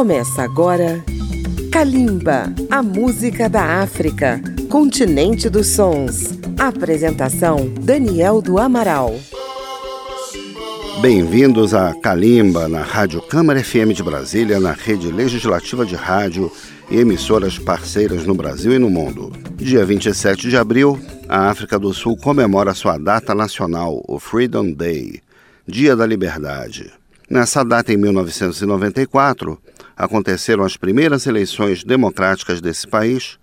Começa agora Kalimba, a música da África, continente dos sons. Apresentação Daniel do Amaral. Bem-vindos a Kalimba na Rádio Câmara FM de Brasília, na rede legislativa de rádio e emissoras parceiras no Brasil e no mundo. Dia 27 de abril, a África do Sul comemora sua data nacional, o Freedom Day, Dia da Liberdade. Nessa data, em 1994, aconteceram as primeiras eleições democráticas desse país,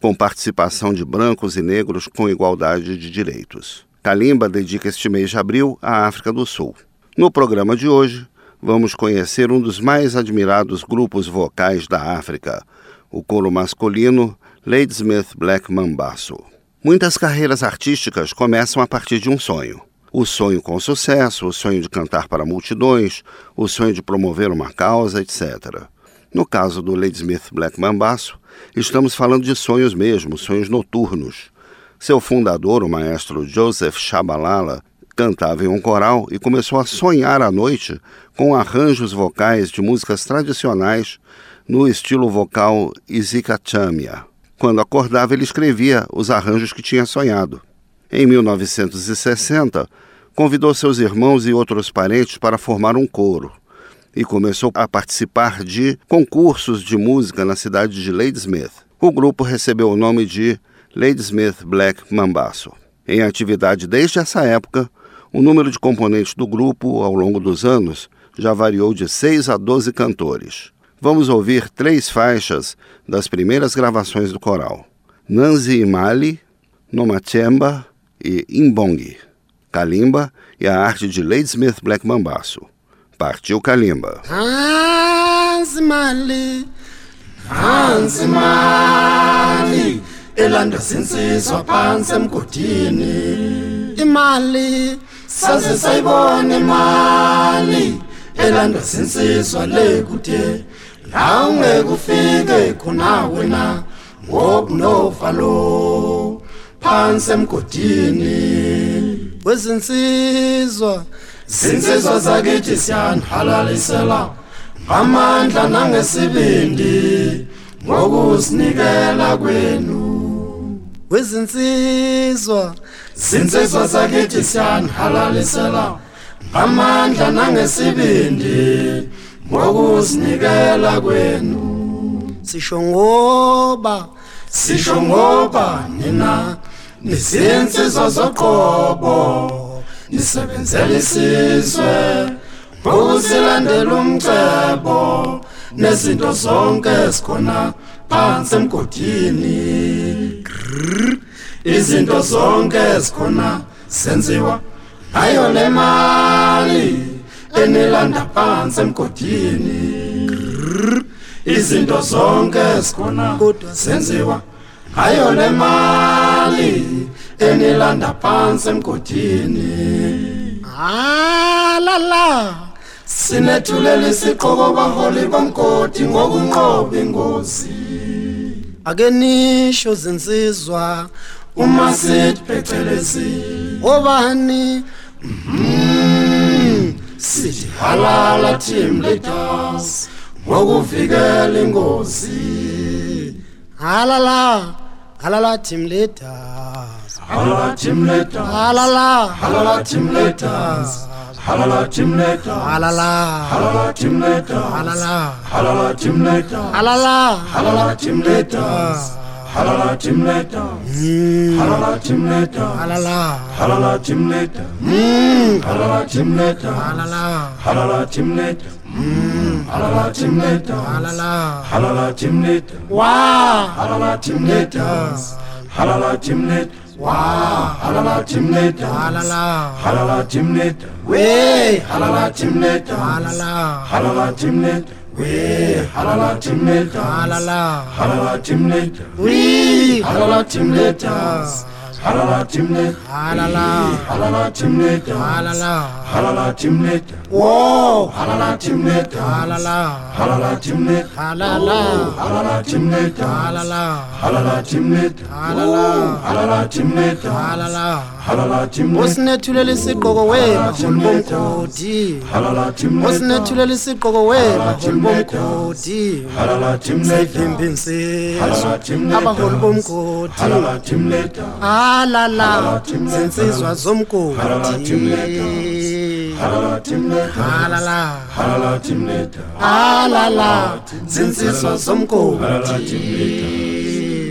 com participação de brancos e negros com igualdade de direitos. Kalimba dedica este mês de abril à África do Sul. No programa de hoje, vamos conhecer um dos mais admirados grupos vocais da África, o coro masculino Ladysmith Black Mambazo. Muitas carreiras artísticas começam a partir de um sonho. O sonho com sucesso, o sonho de cantar para multidões, o sonho de promover uma causa, etc. No caso do Ladysmith Black Mambazo, estamos falando de sonhos mesmo, sonhos noturnos. Seu fundador, o maestro Joseph Shabalala, cantava em um coral e começou a sonhar à noite com arranjos vocais de músicas tradicionais no estilo vocal Izikachamia. Quando acordava, ele escrevia os arranjos que tinha sonhado. Em 1960, convidou seus irmãos e outros parentes para formar um coro e começou a participar de concursos de música na cidade de Ladysmith. O grupo recebeu o nome de Ladysmith Black Mambazo. Em atividade desde essa época, o número de componentes do grupo ao longo dos anos já variou de 6 a 12 cantores. Vamos ouvir três faixas das primeiras gravações do coral: Nanzi Imali, Nomachemba e Imbongi, Kalimba e a arte de Ladysmith Black Mambazo. Partiu Kalimba. Hansi mali, hansi mali, elanda sinsizwa phansi emgodini. Imali, saze sayibona imali, elanda sinsizwa le kude. La ungeke ufike khona wena, ngokunovalo, phansi emgodini. Wezinsizwa, zinsizwa zakithi siyanhalalisela ngamandla nangesibindi ngokusinikela kwenu. Wezinsizwa zinsizwa zakithi siyanhalalisela ngamandla nangesibindi ngokusinikela kwenu. sisho ngoba sisho ngoba nina nizinsizwa zoqobo. Nisebenzela isizwe ngokusilandela umcebo nezinto zonke esikhona phansi emgodini. Izinto zonke esikhona senziwa ngayo le mali enilanda phansi emgodini. Izinto zonke esikhona kodwa senziwa ngayo le mali. Enilanda phansi emgodini. Halala sinethulela isiqhoko baholi bomgodi ngokunqoba ingozi. Ake nisho zinsizwa. Uma sithi phecelezi obani? Mhm. sithi halala team leaders ngokuvikela ingozi. Halala. Halala team leaders. Halala team leaders. Halala. Halala team leaders. Halala leaders. Halala. Halala team leaders. Halala. Halala team leaders. Halala. Halala team leaders halala leaders halala leaders halala halala leaders halala leaders halala halala leaders halala leaders halala halala leaders wow halala leaders halala leaders wow halala leaders halala halala leaders we halala leaders halala halala leaders We halala timnators. Halala. Halala timnators. We halala timnators. Halala timnators. Halala. Halala timnators. Halala. Halala timnators. Whoa, halala timnet, halala, halala timnet, halala, halala timnet, halala, halala timnet, halala, halala timnet, halala. osinethulela isigqoko wemaholi bomgodi osinethulela isigqoko wemaholi bomgodi sivimbi insizwa abaholi bomgodi alala zinsizwa zomgodi halala zinsizwa zomgodi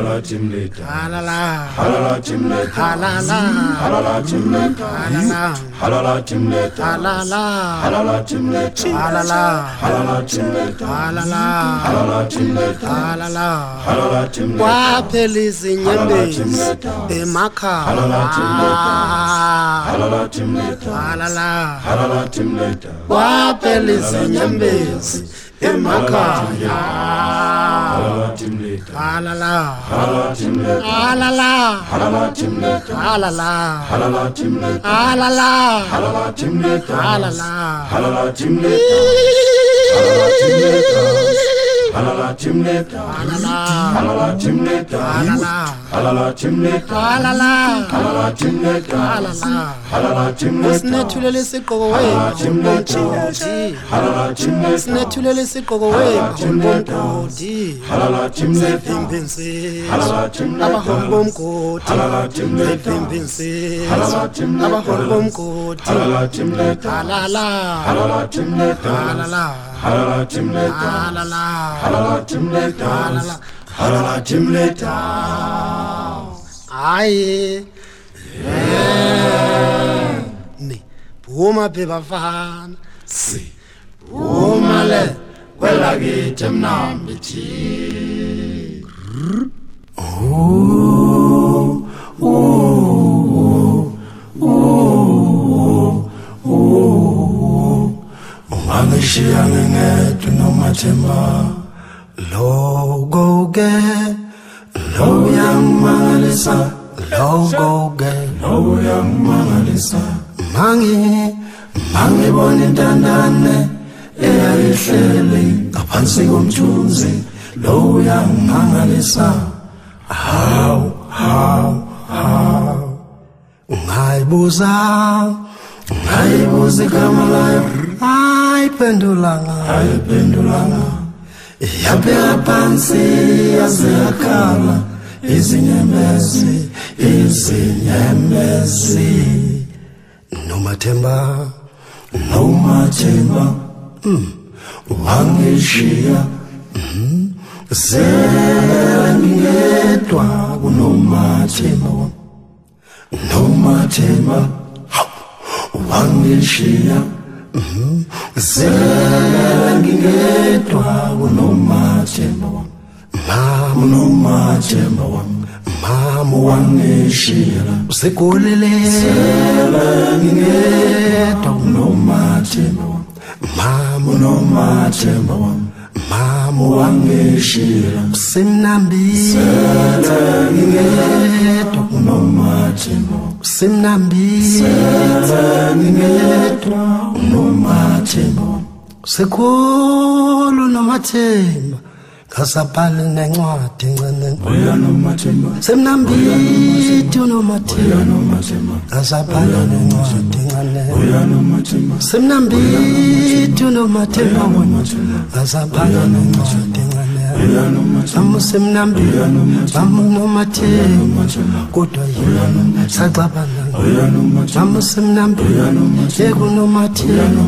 halala timleta halala halala timleta halala halala timleta halala halala timleta halala halala timleta halala halala timleta halala halala timleta halala halala timleta kwaphela izinyembezi emakhaya halala timleta halala timleta halala halala timleta kwaphela izinyembezi emakhaya halala halala halala halala halala halala timleta halala halala timleta halala halala timleta halala halala timleta halala alala chimneta alala chimneta alala chimneta alala chimneta alala chimneta sinethulele isiqoko wembombomdodi alala chimneta sinethulele isiqoko wembombomdodi alala chimneta sevimbe insizwa abaholi bomgodi sevimbe insizwa abaholi bomgodi halala halala halala 하라라쯤 냈다. 하라라쯤 냈다. 하라라쯤 냈다. 아이. 예. 네. 보마 베바판. 시 보마레 웰라기 잼나 미치. 오. 오. ngishiyange ngedwa noma themba lo go get lo yangimangalisa lo go get lo yangimangalisa mangi mangibona intandane eyayihlele ngaphansi komthunzi. Lo yangimangalisa haw haw haw ungayibuza Hai musika melayu Hai pendulanga. Hai pendulanga. Yabe aphansi yaziyakhala Izinyembezi Izinyembezi Nomathemba Nomathemba mm. Wangishiya mm. Selangedwa kunomathemba Nomathemba wangishiya selangingedwa kunomathemba mama unomathemba wami mama wangishila usekhulile selangingedwa kunomathemba wami mama unomathemba wami mama wangishila usemnambile selangingedwa kunomathemba wami usemnambile selangingedwa unomathemba sekhulu nomathemba ngasabhali nencwadi ncane semnambithi unomathemba ngasabhali nencwadi ncane semnambithi unomathemba ngasabhali nencwadi ncane amusemnambi kodwa yena saxabana amusemnambi yekunomathemba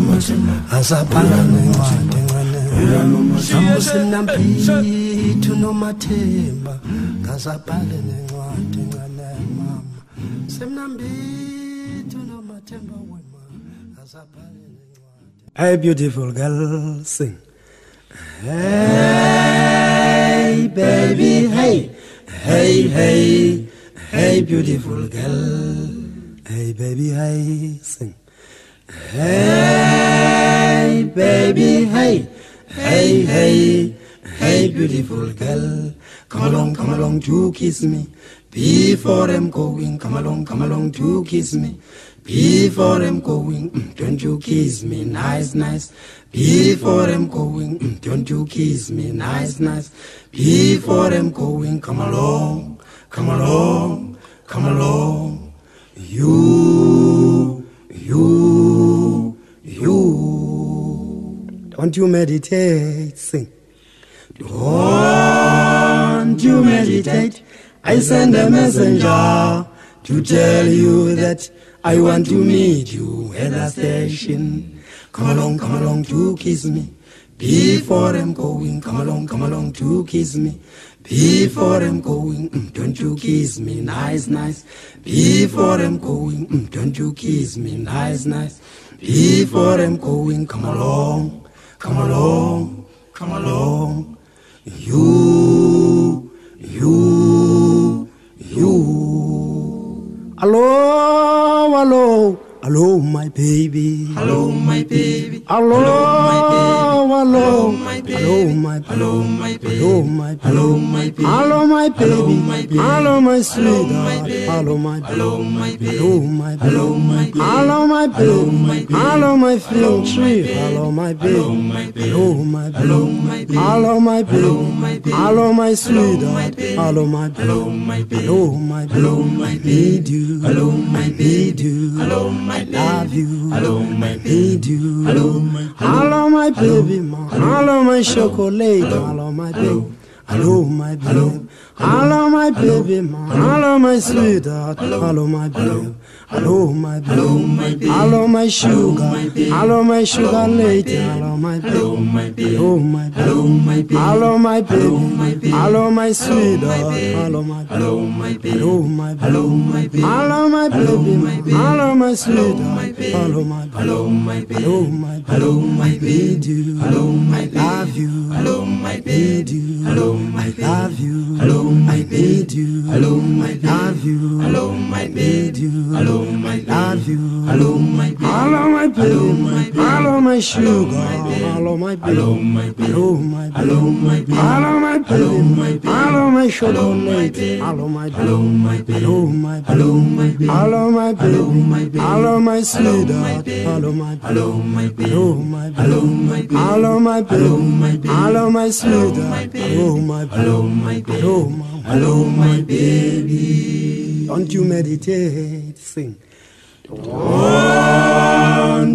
ngasabhali nencwadi ncane amusemnambithi unomathemba ngasabhali nencwadi ncane mama semnambithi unomathemba wema ngasabhali nencwadi hey beautiful girl sing Hey, baby, hey, hey, hey, Hey, beautiful girl. Hey, baby, hey, sing. Hey, baby, hey. Hey, hey, hey, beautiful girl. Come along, come along to kiss me. Before I'm going, come along, come along to kiss me. Before I'm going, don't you kiss me nice, nice. Before I'm going, don't you kiss me nice, nice. Before I'm going, come along, come along, come along. You, you, you. Don't you meditate, sing. Don't you meditate. I send a messenger to tell you that I want to meet you at the station. Come along, come along to kiss me. Before I'm going, come along, come along to kiss me. Before I'm going, mm, don't you kiss me nice, nice. Before I'm going, mm, don't you kiss me nice, nice. Before I'm going, come along, come along, come along. You, baby. My. Hello, my baby. Hello, my. Hello, my baby. Hello, my baby. Hello, my baby. Hello, my Hello, sweetheart. my. Hello, my baby. Hello, my. Hello, my baby. Hello, my. Hello, my Hello, baby. my. Hello, my Hello, my tree. Hello, my baby. Hello, my. Hello, my. Hello, my baby. Hello, my. Hello, my. Hello, my Hello, my sweetheart. baby. Hello, my. Hello, my. Hello, my. Hello, my. Need you. Hello, my Need you. Hello, my love you. Hello, my. Need you. Hello, my Hello, my baby. Hello, my chocolate. Hello, my baby. Hello, my baby. Hello, my baby. Hello, my sweetheart. Hello, my baby. Hello, my baby. Hello, my sugar. Hello, my sugar lady. Hello, my baby. Hello, my baby. Hello, my baby. Hello, my baby. Hello, my sweetheart. Hello, my baby. Hello, my baby. Hello, my baby. Hello, my baby. Hello, my baby. Hello, my sweetheart. baby. Hello, my baby. Hello, my baby. Hello, my baby. Hello, my you. Hello, my. Love you. Hello, my you. Hello, my. Love you. Hello, my baby. Need you. Hello, my baby. Love you. Hello, my baby. Need you. Hello, my baby. Love you. Hello, my baby. Hello, my baby. My baby. Hello, my sugar. my baby. Hello, my baby. Hello, my baby. Hello, my baby. Hello, my baby. Hello, my baby. Hello, my baby. Hello, my Hello, my chocolate. baby. Hello, my baby. Hello, my baby. Hello, my baby. Hello, my baby. Hello, my baby. Hello, my baby. Hello, my Hello, my sweetheart. baby. Hello, my baby. Hello, my baby. Hello, my baby. Hello, my baby. Hello, my baby. Hello, my baby. Hello, my baby. Hello, my baby. Hello, my baby. Hello, my Hello, my baby. Don't you meditate, sing. Don't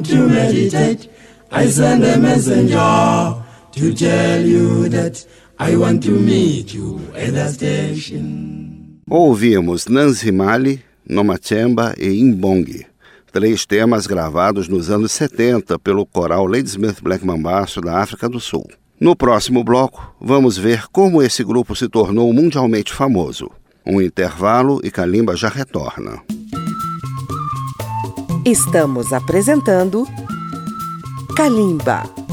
you meditate. I send a messenger to tell you that I want to meet you at the station. Ouvimos Nancy Mali, Nomatemba e Imbong, três temas gravados nos anos 70 pelo coral Ladysmith Black Mambaço da África do Sul. No próximo bloco, vamos ver como esse grupo se tornou mundialmente famoso. Um intervalo e Kalimba já retorna. Estamos apresentando Kalimba.